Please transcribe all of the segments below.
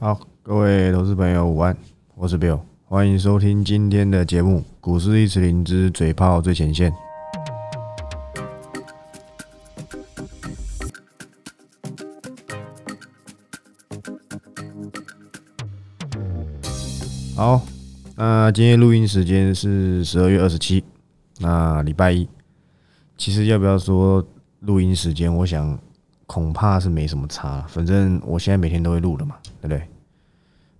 好，各位投资朋友午安，我是 Bill，欢迎收听今天的节目《股市一词灵之嘴炮最前线》。好，那今天录音时间是十二月二十七，那礼拜一。其实要不要说录音时间？我想恐怕是没什么差，反正我现在每天都会录的嘛，对不对？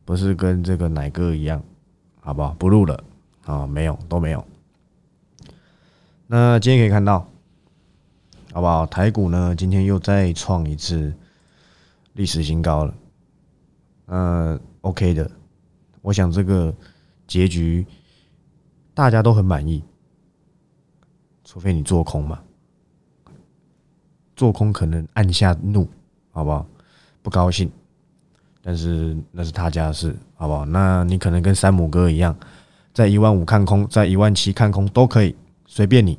不是跟这个奶哥一样，好不好？不录了啊，没有都没有。那今天可以看到，好不好？台股呢，今天又再创一次历史新高了。嗯，OK 的，我想这个结局大家都很满意，除非你做空嘛，做空可能按下怒，好不好？不高兴。但是那是他家的事，好不好？那你可能跟山姆哥一样，在一万五看空，在一万七看空都可以，随便你。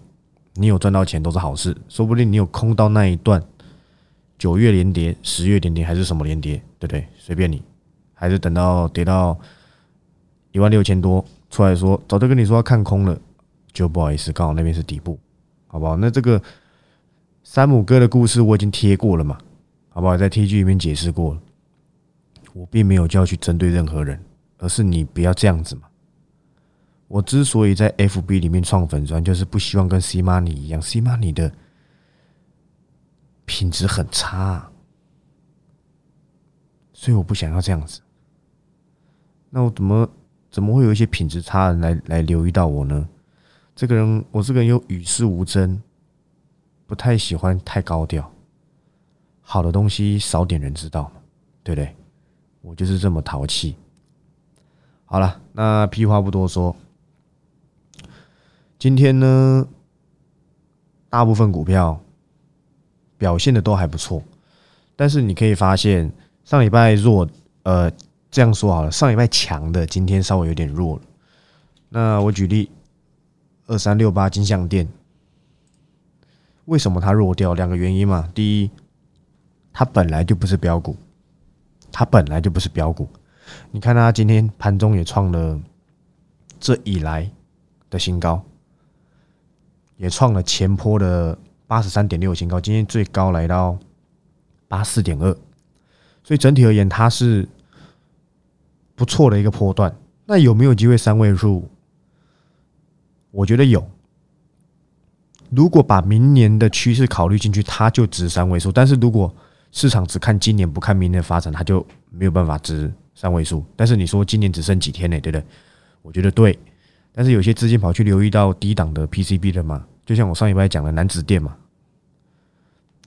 你有赚到钱都是好事，说不定你有空到那一段九月连跌、十月连跌还是什么连跌，对不对？随便你，还是等到跌到一万六千多出来说，早就跟你说要看空了，就不好意思，刚好那边是底部，好不好？那这个山姆哥的故事我已经贴过了嘛，好不好？在 T G 里面解释过了。我并没有就要去针对任何人，而是你不要这样子嘛。我之所以在 FB 里面创粉砖，就是不希望跟 C Money 一样，C Money 的品质很差，所以我不想要这样子。那我怎么怎么会有一些品质差的人来来留意到我呢？这个人，我这个人又与世无争，不太喜欢太高调，好的东西少点人知道嘛，对不对？我就是这么淘气。好了，那屁话不多说。今天呢，大部分股票表现的都还不错，但是你可以发现，上礼拜弱，呃，这样说好了，上礼拜强的，今天稍微有点弱了。那我举例，二三六八金项店，为什么它弱掉？两个原因嘛。第一，它本来就不是标股。它本来就不是标股，你看它今天盘中也创了这以来的新高，也创了前坡的八十三点六新高，今天最高来到八四点二，所以整体而言它是不错的一个波段。那有没有机会三位数？我觉得有。如果把明年的趋势考虑进去，它就值三位数。但是如果市场只看今年不看明年的发展，它就没有办法值三位数。但是你说今年只剩几天呢？对不对？我觉得对。但是有些资金跑去留意到低档的 PCB 的嘛，就像我上一拜讲的南子店嘛，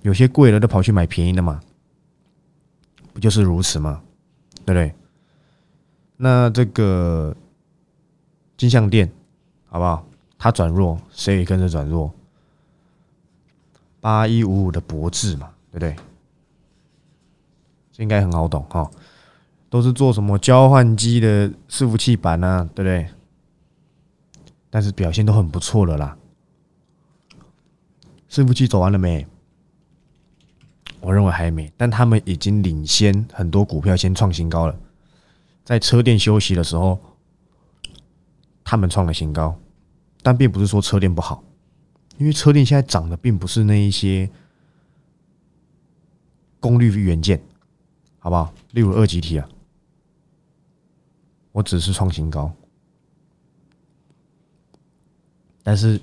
有些贵了都跑去买便宜的嘛，不就是如此吗？对不对？那这个金项店好不好？它转弱，谁也跟着转弱。八一五五的博智嘛，对不对？这应该很好懂哈，都是做什么交换机的伺服器板呢？对不对？但是表现都很不错了啦。伺服器走完了没？我认为还没，但他们已经领先很多股票先创新高了。在车店休息的时候，他们创了新高，但并不是说车店不好，因为车店现在涨的并不是那一些功率元件。好不好？例如二级体啊，我只是创新高，但是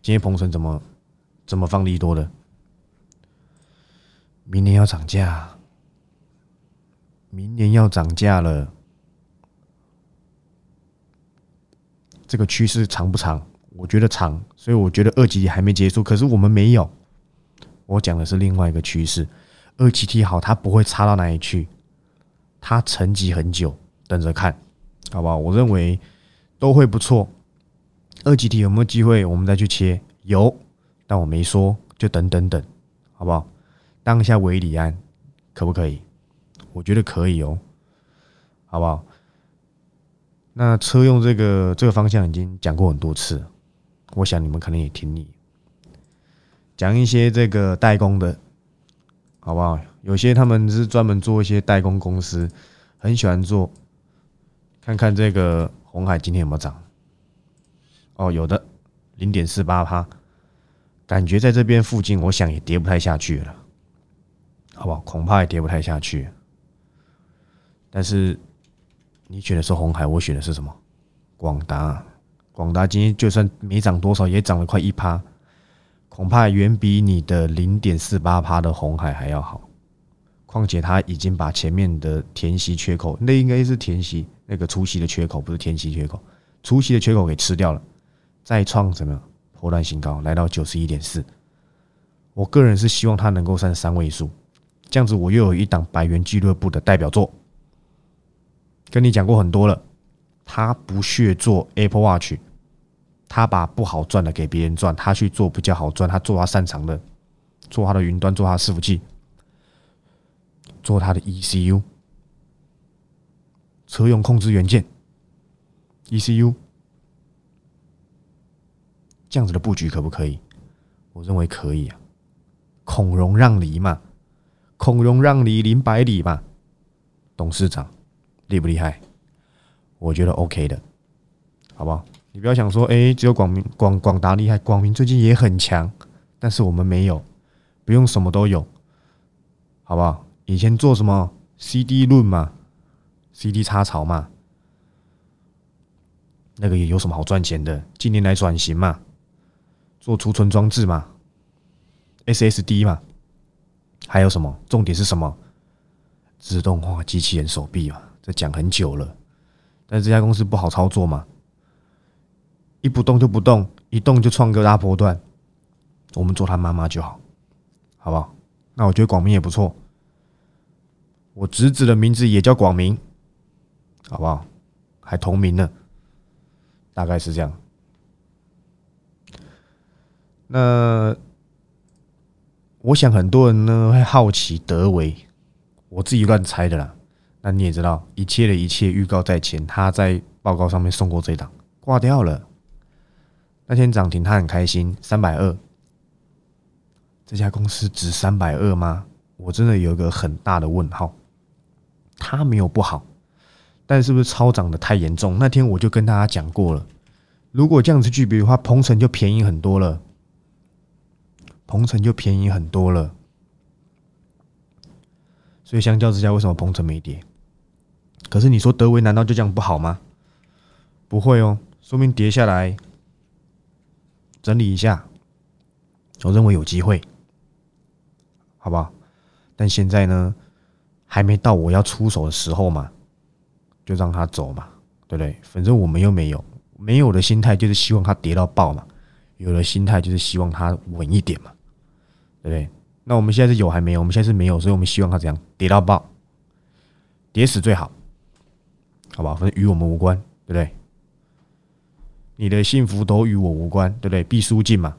今天鹏程怎么怎么放利多的？明年要涨价，明年要涨价了，这个趋势长不长？我觉得长，所以我觉得二级还没结束。可是我们没有，我讲的是另外一个趋势。二七 T 好，它不会差到哪里去，它沉寂很久，等着看，好不好？我认为都会不错。二级体有没有机会？我们再去切，有，但我没说，就等等等，好不好？当一下维里安可不可以？我觉得可以哦，好不好？那车用这个这个方向已经讲过很多次，我想你们可能也听腻，讲一些这个代工的。好不好？有些他们是专门做一些代工公司，很喜欢做。看看这个红海今天有没有涨？哦，有的，零点四八趴，感觉在这边附近，我想也跌不太下去了，好不好？恐怕也跌不太下去。但是你选的是红海，我选的是什么？广达，广达今天就算没涨多少，也涨了快一趴，恐怕远比你的零点四八趴的红海还要好。况且他已经把前面的填息缺口，那应该是填息那个除息的缺口，不是填息缺口，除息的缺口给吃掉了。再创什么破断新高，来到九十一点四。我个人是希望它能够上三位数，这样子我又有一档百元俱乐部的代表作。跟你讲过很多了，他不屑做 Apple Watch，他把不好赚的给别人赚，他去做比较好赚，他做他擅长的，做他的云端，做他的伺服器，做他的 ECU，车用控制元件，ECU。这样子的布局可不可以？我认为可以啊。孔融让梨嘛，孔融让梨林百里嘛。董事长厉不厉害？我觉得 OK 的，好不好？你不要想说，哎，只有广明广广达厉害，广明最近也很强，但是我们没有，不用什么都有，好不好？以前做什么 CD 论嘛，CD 插槽嘛，那个也有什么好赚钱的？近年来转型嘛。做储存装置嘛，SSD 嘛，还有什么？重点是什么？自动化机器人手臂嘛，这讲很久了。但是这家公司不好操作嘛，一不动就不动，一动就创个大波段。我们做他妈妈就好，好不好？那我觉得广明也不错，我侄子的名字也叫广明，好不好？还同名呢，大概是这样。那我想很多人呢会好奇德维，我自己乱猜的啦。那你也知道，一切的一切预告在前，他在报告上面送过这档，挂掉了。那天涨停，他很开心，三百二。这家公司值三百二吗？我真的有一个很大的问号。它没有不好，但是不是超涨的太严重？那天我就跟大家讲过了，如果这样子去比的话，鹏程就便宜很多了。鹏程就便宜很多了，所以相较之下，为什么鹏程没跌？可是你说德维难道就这样不好吗？不会哦，说明跌下来整理一下，我认为有机会，好不好？但现在呢，还没到我要出手的时候嘛，就让他走嘛，对不对？反正我们又没有没有的心态，就是希望它跌到爆嘛。有的心态就是希望它稳一点嘛，对不对？那我们现在是有还没有？我们现在是没有，所以我们希望它怎样跌到爆，跌死最好，好吧？反正与我们无关，对不对？你的幸福都与我无关，对不对？必输尽嘛。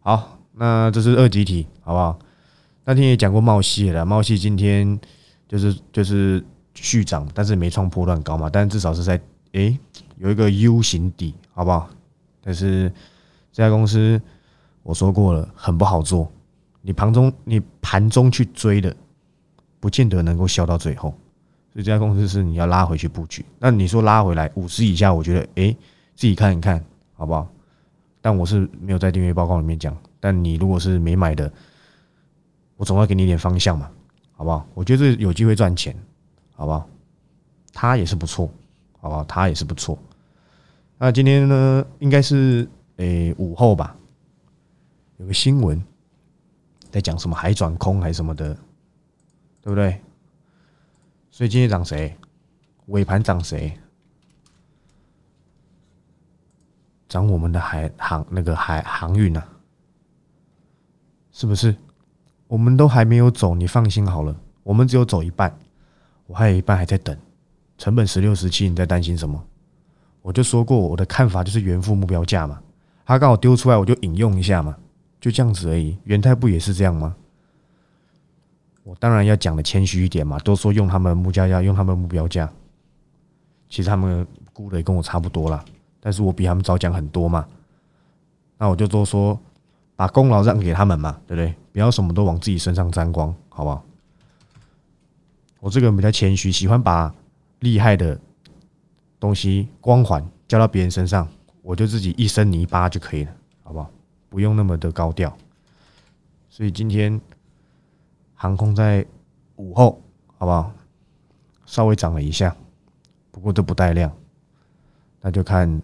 好，那这是二级题，好不好？那天也讲过茂系了，茂系今天就是就是续涨，但是没创破断高嘛，但至少是在诶有一个 U 型底，好不好？但是这家公司我说过了，很不好做。你盘中你盘中去追的，不见得能够笑到最后。这家公司是你要拉回去布局。那你说拉回来五十以下，我觉得哎，自己看一看好不好？但我是没有在订阅报告里面讲。但你如果是没买的，我总要给你一点方向嘛，好不好？我觉得有机会赚钱，好不好？它也是不错，好不好？它也是不错。那今天呢，应该是诶午后吧，有个新闻在讲什么海转空还是什么的，对不对？所以今天涨谁？尾盘涨谁？涨我们的海航那个海航运啊，是不是？我们都还没有走，你放心好了，我们只有走一半，我还有一半还在等，成本十六十七，你在担心什么？我就说过我的看法就是原付目标价嘛，他刚好丢出来我就引用一下嘛，就这样子而已。元泰不也是这样吗？我当然要讲的谦虚一点嘛，都说用他们目标价，用他们目标价，其实他们估的也跟我差不多啦，但是我比他们早讲很多嘛，那我就多说，把功劳让给他们嘛，对不对？不要什么都往自己身上沾光，好不好？我这个人比较谦虚，喜欢把厉害的东西光环交到别人身上，我就自己一身泥巴就可以了，好不好？不用那么的高调。所以今天航空在午后，好不好？稍微涨了一下，不过都不带量，那就看。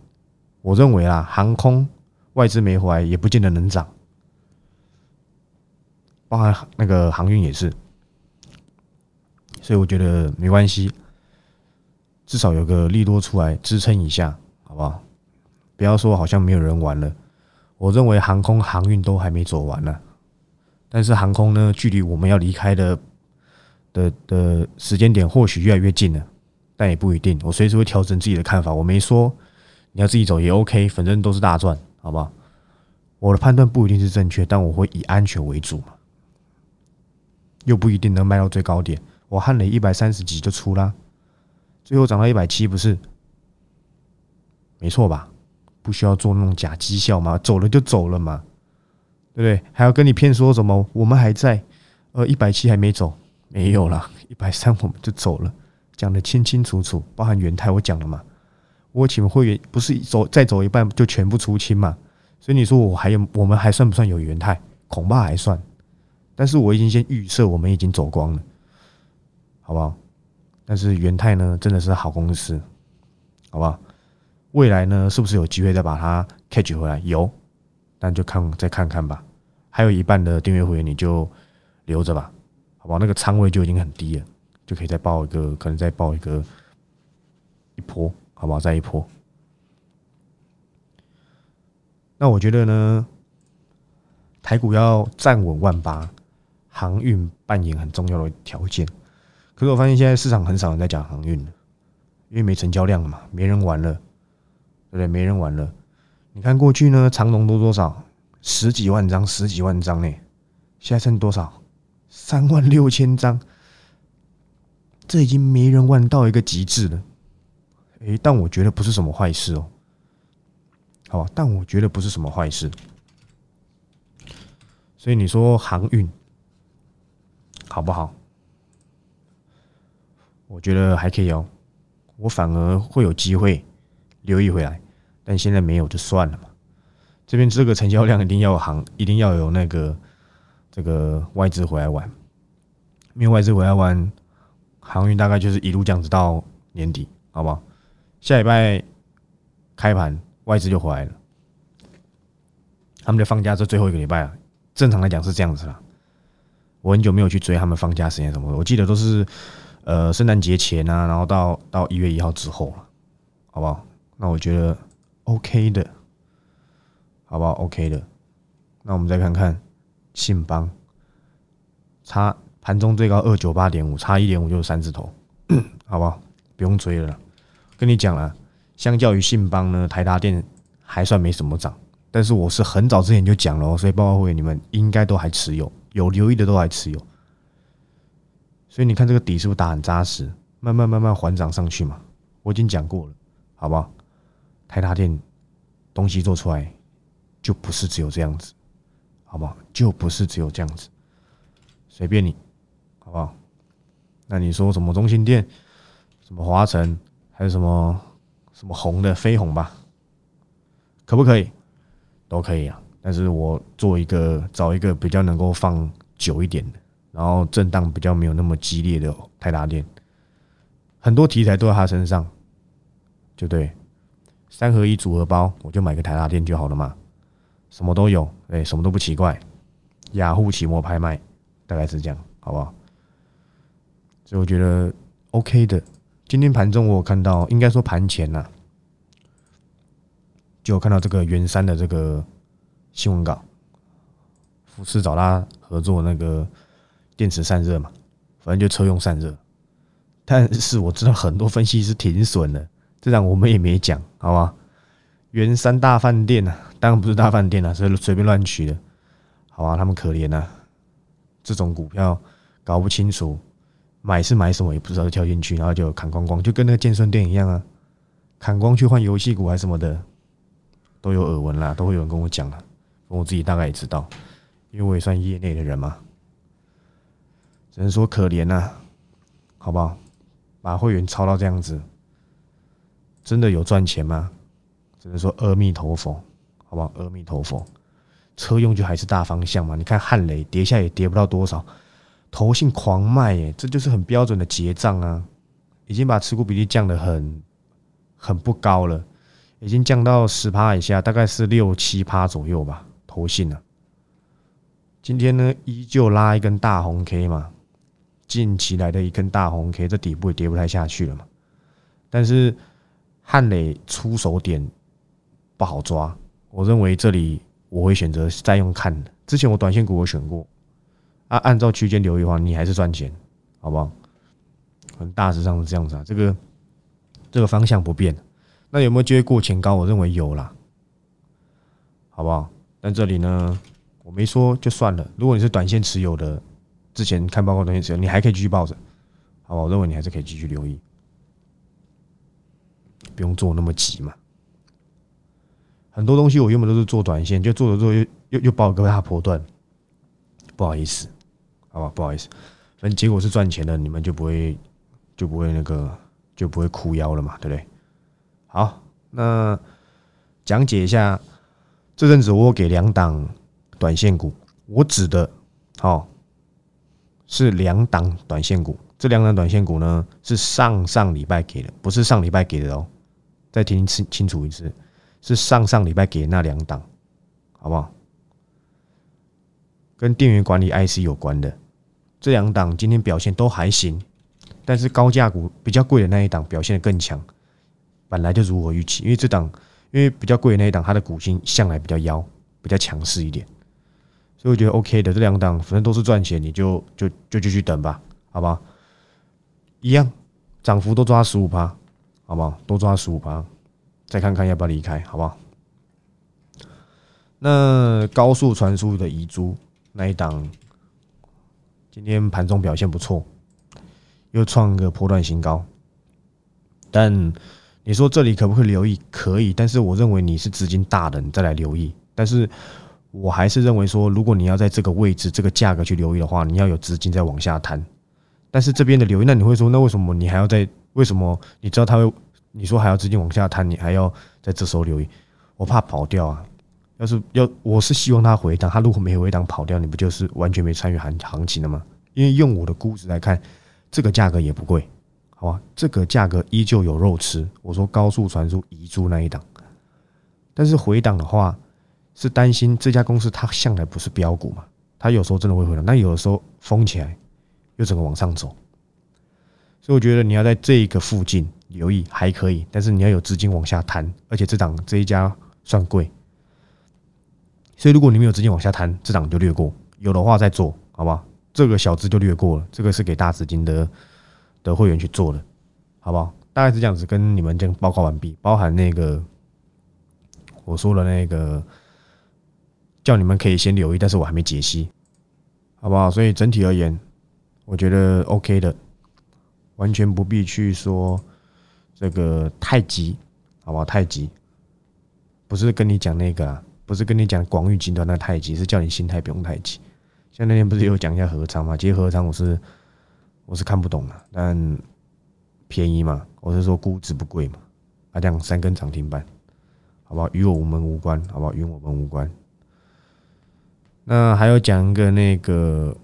我认为啊，航空外资没回来，也不见得能涨，包含那个航运也是。所以我觉得没关系，至少有个利多出来支撑一下，好不好？不要说好像没有人玩了。我认为航空航运都还没走完呢，但是航空呢，距离我们要离开的的的时间点或许越来越近了，但也不一定。我随时会调整自己的看法。我没说你要自己走也 OK，反正都是大赚，好不好？我的判断不一定是正确，但我会以安全为主嘛，又不一定能卖到最高点。我汉雷一百三十几就出啦，最后涨到一百七，不是？没错吧？不需要做那种假绩效嘛，走了就走了嘛，对不对？还要跟你骗说什么？我们还在，呃，一百七还没走，没有了，一百三我们就走了，讲的清清楚楚，包含元泰我讲了嘛，我请会员不是走再走一半就全部出清嘛，所以你说我还有我们还算不算有元泰？恐怕还算，但是我已经先预设我们已经走光了，好不好？但是元泰呢，真的是好公司，好不好？未来呢，是不是有机会再把它 catch 回来？有，但就看再看看吧。还有一半的订阅会员，你就留着吧，好吧？那个仓位就已经很低了，就可以再报一个，可能再报一个一波，好不好？再一波。那我觉得呢，台股要站稳万八，航运扮演很重要的条件。可是我发现现在市场很少人在讲航运了，因为没成交量了嘛，没人玩了。对不对？没人玩了。你看过去呢，长龙多多少？十几万张，十几万张呢。现在剩多少？三万六千张。这已经没人玩到一个极致了。诶，但我觉得不是什么坏事哦。好吧，但我觉得不是什么坏事。所以你说航运好不好？我觉得还可以哦。我反而会有机会留意回来。但现在没有就算了嘛。这边这个成交量一定要行，一定要有那个这个外资回来玩。因为外资回来玩，航运大概就是一路这样子到年底，好不好？下礼拜开盘外资就回来了，他们就放假这最后一个礼拜啊。正常来讲是这样子啦。我很久没有去追他们放假时间什么，我记得都是呃圣诞节前啊，然后到到一月一号之后了，好不好？那我觉得。OK 的，好不好？OK 的，那我们再看看信邦，差盘中最高二九八点五，差一点五就是三字头，好不好？不用追了。跟你讲了，相较于信邦呢，台达电还算没什么涨，但是我是很早之前就讲了，所以报告会你们应该都还持有，有留意的都还持有。所以你看这个底是不是打很扎实？慢慢慢慢缓涨上去嘛，我已经讲过了，好不好？台达电东西做出来就不是只有这样子，好不好？就不是只有这样子，随便你，好不好？那你说什么中心店，什么华晨，还有什么什么红的飞鸿吧，可不可以？都可以啊。但是我做一个找一个比较能够放久一点的，然后震荡比较没有那么激烈的泰达电，很多题材都在他身上，就对。三合一组合包，我就买个台达电就好了嘛，什么都有，哎，什么都不奇怪。雅虎期末拍卖大概是这样，好不好？所以我觉得 OK 的。今天盘中我有看到，应该说盘前呐，就看到这个元山的这个新闻稿，富士找他合作那个电池散热嘛，反正就车用散热。但是我知道很多分析师停损了。这样我们也没讲，好吧？元山大饭店呐，当然不是大饭店啊，是随便乱取的，好吧？他们可怜呐，这种股票搞不清楚，买是买什么也不知道就跳进去，然后就砍光光，就跟那个健身店一样啊，砍光去换游戏股还什么的，都有耳闻啦，都会有人跟我讲了，我自己大概也知道，因为我也算业内的人嘛，只能说可怜呐，好不好？把会员抄到这样子，真的有赚钱吗？只能说阿弥陀佛，好不好？阿弥陀佛，车用就还是大方向嘛。你看汉雷跌下也跌不到多少，投信狂卖耶，这就是很标准的结账啊，已经把持股比例降得很很不高了，已经降到十趴以下，大概是六七趴左右吧。投信啊，今天呢依旧拉一根大红 K 嘛。近期来的一根大红 K，这底部也跌不太下去了嘛。但是汉磊出手点不好抓，我认为这里我会选择再用看的。之前我短线股我选过啊，按照区间留意的话，你还是赚钱，好不好？很大致上是这样子啊，这个这个方向不变。那有没有机会过前高？我认为有啦，好不好？但这里呢，我没说就算了。如果你是短线持有的。之前看报告那些时候，你还可以继续抱着，好吧？我认为你还是可以继续留意，不用做那么急嘛。很多东西我原本都是做短线，就做着做又又又爆个大波段，不好意思，好吧？不好意思，反正结果是赚钱的，你们就不会就不会那个就不会哭腰了嘛，对不对？好，那讲解一下这阵子我给两档短线股，我指的，好。是两档短线股，这两档短线股呢是上上礼拜给的，不是上礼拜给的哦。再听清清楚一次，是上上礼拜给那两档，好不好？跟电源管理 IC 有关的这两档今天表现都还行，但是高价股比较贵的那一档表现的更强，本来就如我预期，因为这档因为比较贵的那一档，它的股性向来比较妖，比较强势一点。所以我觉得 OK 的这两档，反正都是赚钱，你就就就继续等吧，好不好？一样，涨幅都抓十五趴，好不好？多抓十五趴，再看看要不要离开，好不好？那高速传输的遗珠那一档，今天盘中表现不错，又创个破断新高。但你说这里可不可以留意？可以，但是我认为你是资金大的，你再来留意。但是。我还是认为说，如果你要在这个位置、这个价格去留意的话，你要有资金在往下摊。但是这边的留意，那你会说，那为什么你还要在？为什么你知道他会？你说还要资金往下摊，你还要在这时候留意？我怕跑掉啊！要是要，我是希望他回档。他如果没回档跑掉，你不就是完全没参与行行情了吗？因为用我的估值来看，这个价格也不贵，好吧？这个价格依旧有肉吃。我说高速传输移珠那一档，但是回档的话。是担心这家公司它向来不是标股嘛？它有时候真的会回档，那有的时候封起来又整个往上走，所以我觉得你要在这一个附近留意还可以，但是你要有资金往下摊，而且这档这一家算贵，所以如果你没有资金往下摊，这档就略过；有的话再做，好不好？这个小资就略过了，这个是给大资金的的会员去做的，好不好？大概是这样子，跟你们这样报告完毕，包含那个我说的那个。叫你们可以先留意，但是我还没解析，好不好？所以整体而言，我觉得 OK 的，完全不必去说这个太急，好不好？太急，不是跟你讲那个，不是跟你讲广域集团那太急，是叫你心态不用太急。像那天不是有讲一下合仓嘛？其实合仓我是我是看不懂的，但便宜嘛，我是说估值不贵嘛，啊，这样三根涨停板，好不好？与我们无关，好不好？与我们无关。那还有讲一个那个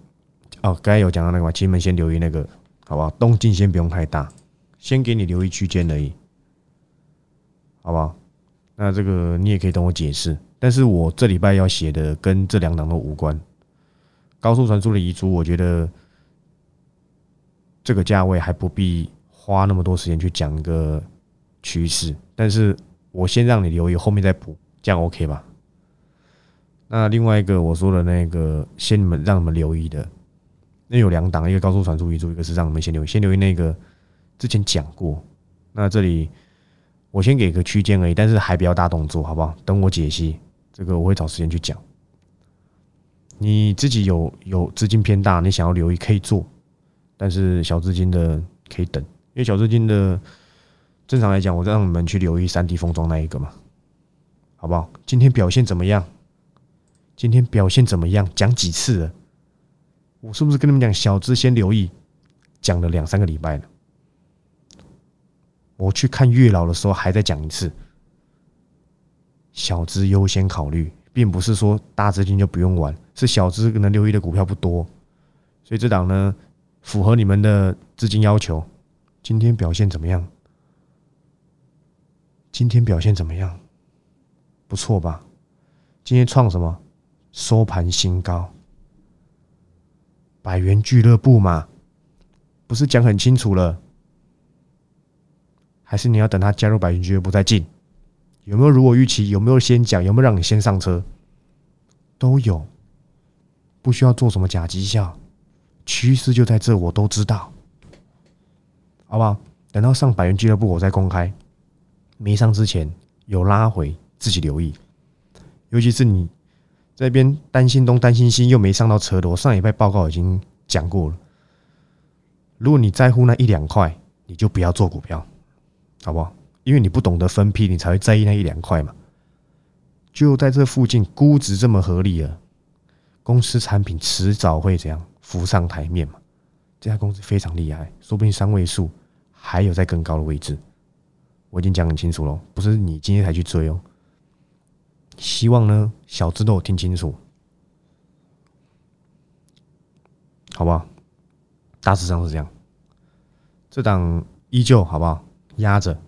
哦，刚才有讲到那个嘛，请你们先留意那个，好不好？动静先不用太大，先给你留意区间而已，好不好？那这个你也可以等我解释，但是我这礼拜要写的跟这两档都无关。高速传输的遗嘱，我觉得这个价位还不必花那么多时间去讲一个趋势，但是我先让你留意，后面再补，这样 OK 吧？那另外一个我说的那个，先你们让你们留意的，那有两档，一个高速传输遗珠，一个是让你们先留意，先留意那个之前讲过。那这里我先给个区间而已，但是还比较大动作，好不好？等我解析这个，我会找时间去讲。你自己有有资金偏大，你想要留意可以做，但是小资金的可以等，因为小资金的正常来讲，我让你们去留意三 D 封装那一个嘛，好不好？今天表现怎么样？今天表现怎么样？讲几次了？我是不是跟你们讲小资先留意，讲了两三个礼拜了。我去看月老的时候，还在讲一次，小资优先考虑，并不是说大资金就不用玩，是小资能留意的股票不多，所以这档呢符合你们的资金要求。今天表现怎么样？今天表现怎么样？不错吧？今天创什么？收盘新高，百元俱乐部嘛，不是讲很清楚了？还是你要等他加入百元俱乐部再进？有没有如果预期？有没有先讲？有没有让你先上车？都有，不需要做什么假绩效，趋势就在这，我都知道，好不好？等到上百元俱乐部我再公开，没上之前有拉回，自己留意。尤其是你这边担心东担心西又没上到车的，我上礼拜报告已经讲过了。如果你在乎那一两块，你就不要做股票。好不好？因为你不懂得分批，你才会在意那一两块嘛。就在这附近，估值这么合理了，公司产品迟早会怎样浮上台面嘛？这家公司非常厉害，说不定三位数还有在更高的位置。我已经讲很清楚了，不是你今天才去追哦。希望呢，小资都有听清楚，好不好？大致上是这样。这档依旧好不好？压着，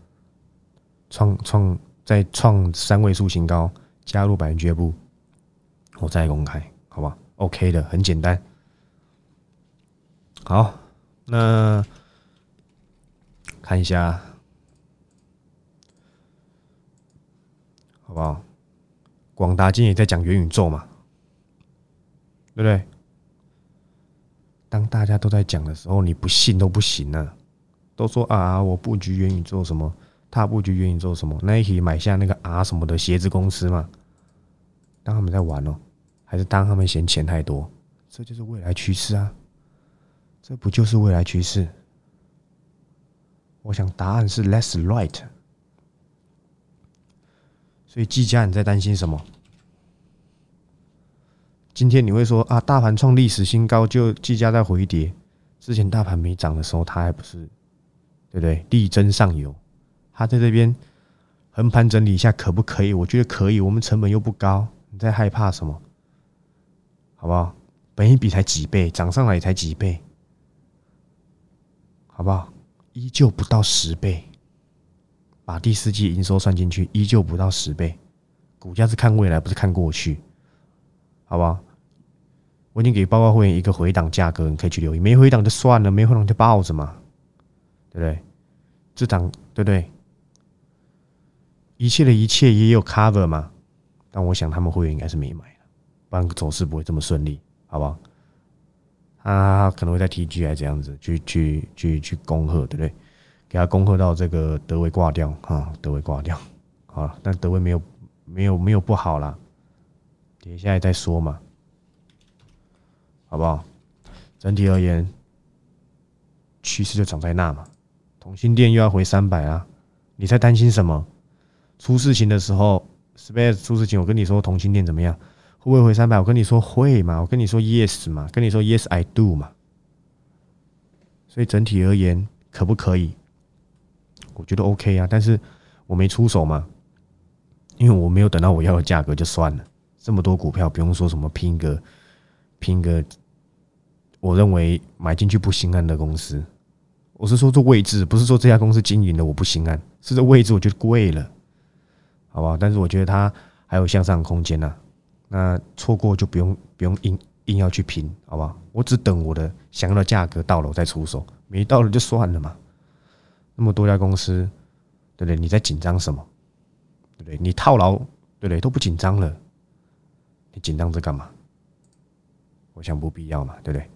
创创再创三位数新高，加入百元俱乐部，我再公开，好不好？OK 的，很简单。好，那看一下，好不好？广达今天也在讲元宇宙嘛，对不对？当大家都在讲的时候，你不信都不行了。都说啊，我布局元宇宙什么？他布局元宇宙什么？Nike 买下那个啊什么的鞋子公司嘛？当他们在玩哦，还是当他们嫌钱太多？这就是未来趋势啊！这不就是未来趋势？我想答案是 less right。所以季佳，你在担心什么？今天你会说啊，大盘创历史新高，就季佳在回跌。之前大盘没涨的时候，它还不是？对不对？力争上游，他在这边横盘整理一下，可不可以？我觉得可以。我们成本又不高，你在害怕什么？好不好？本一比才几倍，涨上来也才几倍，好不好？依旧不到十倍。把第四季营收算进去，依旧不到十倍。股价是看未来，不是看过去，好不好？我已经给报告会员一个回档价格，你可以去留意。没回档就算了，没回档就抱着嘛。对不对？这档对不对？一切的一切也有 cover 嘛？但我想他们会员应该是没买不然走势不会这么顺利，好不好？他可能会在 TG 还这样子去去去去恭贺，对不对？给他恭贺到这个德威挂掉啊，德威挂掉好了，但德威没有没有没有不好啦，跌下再说嘛，好不好？整体而言，趋势就长在那嘛。同心店又要回三百啊！你在担心什么？出事情的时候，Space 出事情，我跟你说同心店怎么样？会不会回三百？我跟你说会嘛？我跟你说 Yes 嘛？跟你说 Yes I do 嘛？所以整体而言，可不可以？我觉得 OK 啊，但是我没出手嘛，因为我没有等到我要的价格就算了。这么多股票，不用说什么拼个拼个，我认为买进去不心安的公司。我是说这位置，不是说这家公司经营的我不心安，是这位置我觉得贵了，好不好？但是我觉得它还有向上空间呐，那错过就不用不用硬硬要去拼，好不好？我只等我的想要的价格到了我再出手，没到了就算了嘛。那么多家公司，对不对？你在紧张什么？对不对？你套牢，对不对？都不紧张了，你紧张这干嘛？我想不必要嘛，对不对？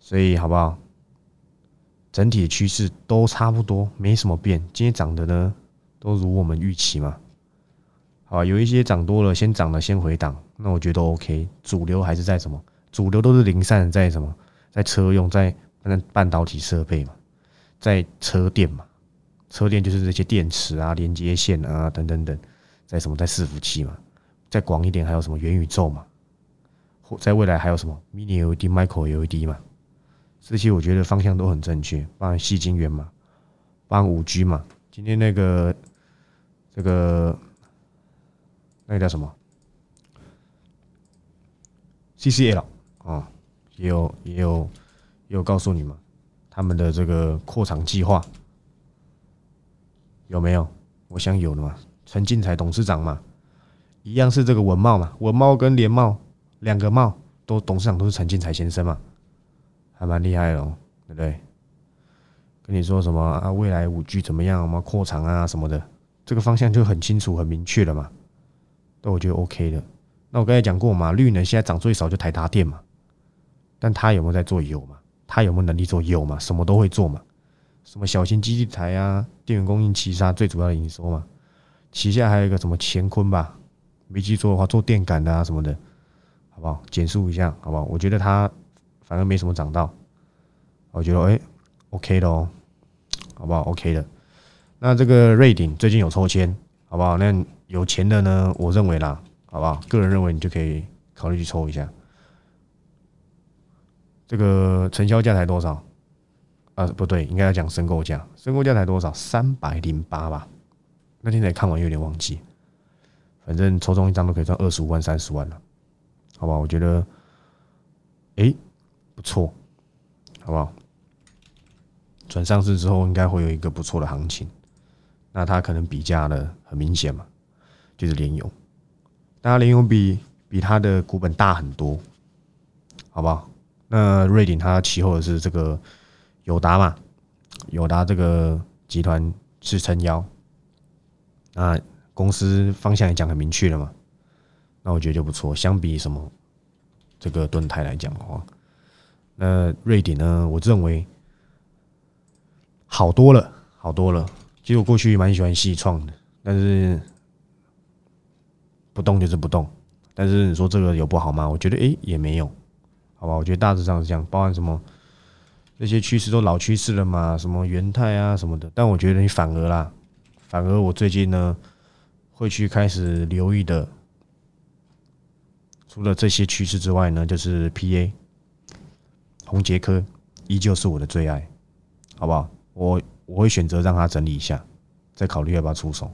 所以好不好？整体的趋势都差不多，没什么变。今天涨的呢，都如我们预期嘛。好，有一些涨多了，先涨了先回档，那我觉得 OK。主流还是在什么？主流都是零散在什么？在车用，在半半导体设备嘛，在车电嘛。车电就是这些电池啊、连接线啊等等等，在什么？在伺服器嘛。再广一点，还有什么元宇宙嘛？或在未来还有什么 Mini LED、Micro LED 嘛？这些我觉得方向都很正确，包含细晶圆嘛，包含五 G 嘛。今天那个这个那个叫什么 CCL 啊，也有也有也有告诉你们他们的这个扩厂计划有没有？我想有的嘛。陈进才董事长嘛，一样是这个文茂嘛，文茂跟联茂两个茂都董事长都是陈进才先生嘛，还蛮厉害的，对不对？跟你说什么啊？未来五 G 怎么样？我们扩厂啊什么的，这个方向就很清楚、很明确了嘛。那我觉得 OK 的。那我刚才讲过嘛，绿能现在涨最少就台达电嘛，但他有没有在做有嘛？他有没有能力做有嘛？什么都会做嘛？什么小型基地台啊，电源供应其他最主要的营收嘛？旗下还有一个什么乾坤吧？没记错的话，做电感的啊什么的，好不好？简述一下，好不好？我觉得他反而没什么涨到，我觉得哎。OK 的哦，好不好？OK 的。那这个瑞鼎最近有抽签，好不好？那有钱的呢？我认为啦，好不好？个人认为你就可以考虑去抽一下。这个成交价才多少？啊，不对，应该要讲申购价。申购价才多少？三百零八吧。那天才看完有点忘记。反正抽中一张都可以赚二十五万、三十万了，好不好？我觉得，哎，不错，好不好？转上市之后，应该会有一个不错的行情。那它可能比价的很明显嘛，就是联咏。当然，联咏比比它的股本大很多，好不好？那瑞鼎它其后的是这个友达嘛，友达这个集团是撑腰。那公司方向也讲很明确了嘛，那我觉得就不错。相比什么这个盾泰来讲的话，那瑞鼎呢，我认为。好多了，好多了。其实我过去蛮喜欢细创的，但是不动就是不动。但是你说这个有不好吗？我觉得诶也没有，好吧。我觉得大致上是这样，包含什么这些趋势都老趋势了嘛，什么元泰啊什么的。但我觉得你反而啦，反而我最近呢会去开始留意的，除了这些趋势之外呢，就是 P A 红杰科依旧是我的最爱，好不好？我我会选择让他整理一下，再考虑要不要出手，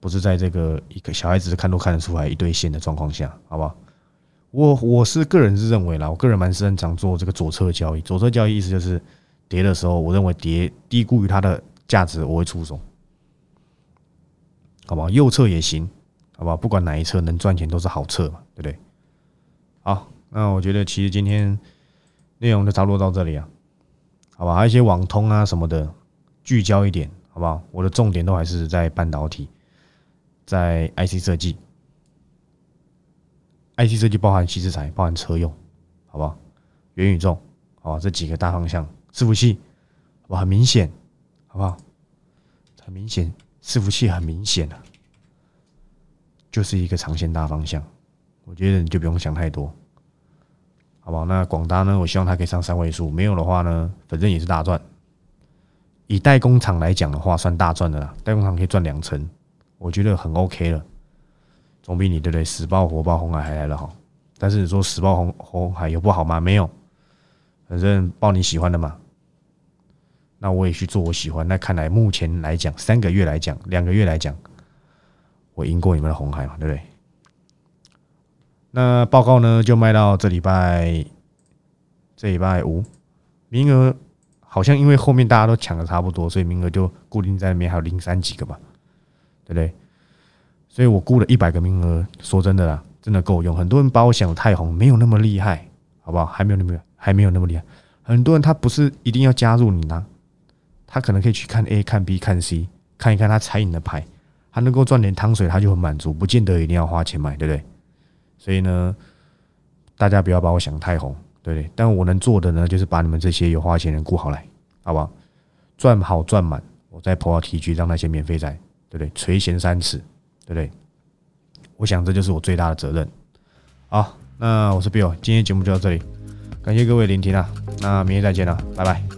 不是在这个一个小孩子看都看得出来一堆线的状况下，好不好？我我是个人是认为啦，我个人蛮擅长做这个左侧交易。左侧交易意思就是跌的时候，我认为跌低估于它的价值，我会出手，好不好？右侧也行，好不好？不管哪一侧能赚钱都是好侧嘛，对不对？好，那我觉得其实今天内容就差不多到这里啊。好吧，还有一些网通啊什么的，聚焦一点，好不好？我的重点都还是在半导体，在 IC 设计，IC 设计包含汽车材，包含车用，好不好？元宇宙，好吧，这几个大方向，伺服器，好很明显，好不好？很明显，伺服器很明显的，就是一个长线大方向，我觉得你就不用想太多。好不好？那广达呢？我希望它可以上三位数，没有的话呢，反正也是大赚。以代工厂来讲的话，算大赚的啦。代工厂可以赚两成，我觉得很 OK 了，总比你对不对？死爆火爆红海还来的好。但是你说死爆红红海有不好吗？没有，反正报你喜欢的嘛。那我也去做我喜欢。那看来目前来讲，三个月来讲，两个月来讲，我赢过你们的红海嘛，对不对？那报告呢，就卖到这礼拜，这礼拜五，名额好像因为后面大家都抢的差不多，所以名额就固定在那边，还有零三几个吧，对不对？所以我估了一百个名额，说真的啦，真的够用。很多人把我想的太红，没有那么厉害，好不好？还没有那么还没有那么厉害。很多人他不是一定要加入你呢，他可能可以去看 A、看 B、看 C，看一看他猜你的牌，他能够赚点汤水，他就很满足，不见得一定要花钱买，对不对？所以呢，大家不要把我想太红，对不对？但我能做的呢，就是把你们这些有花钱人雇好来，好不好？赚好赚满，我再跑到 T G，让那些免费仔，对不对？垂涎三尺，对不对？我想这就是我最大的责任。好，那我是 Bill，今天节目就到这里，感谢各位聆听啊，那明天再见了，拜拜。